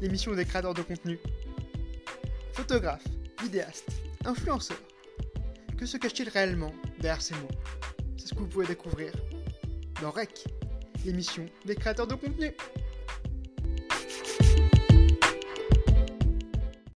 l'émission des créateurs de contenu. Photographe, vidéaste, influenceur. Que se cache-t-il réellement derrière ces mots? C'est ce que vous pouvez découvrir dans REC, l'émission des créateurs de contenu.